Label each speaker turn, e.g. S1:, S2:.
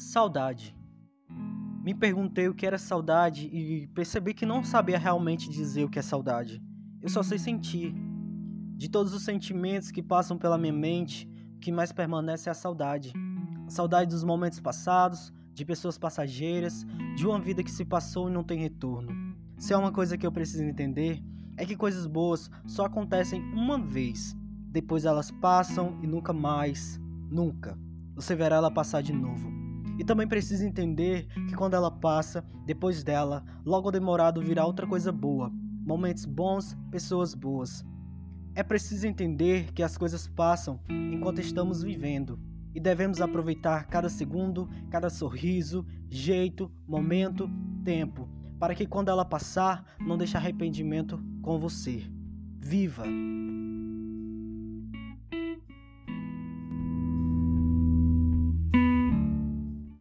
S1: Saudade. Me perguntei o que era saudade e percebi que não sabia realmente dizer o que é saudade. Eu só sei sentir. De todos os sentimentos que passam pela minha mente, o que mais permanece é a saudade. A saudade dos momentos passados, de pessoas passageiras, de uma vida que se passou e não tem retorno. Se é uma coisa que eu preciso entender, é que coisas boas só acontecem uma vez. Depois elas passam e nunca mais, nunca, você verá ela passar de novo. E também precisa entender que quando ela passa, depois dela, logo demorado virá outra coisa boa. Momentos bons, pessoas boas. É preciso entender que as coisas passam enquanto estamos vivendo e devemos aproveitar cada segundo, cada sorriso, jeito, momento, tempo, para que quando ela passar, não deixe arrependimento com você. Viva!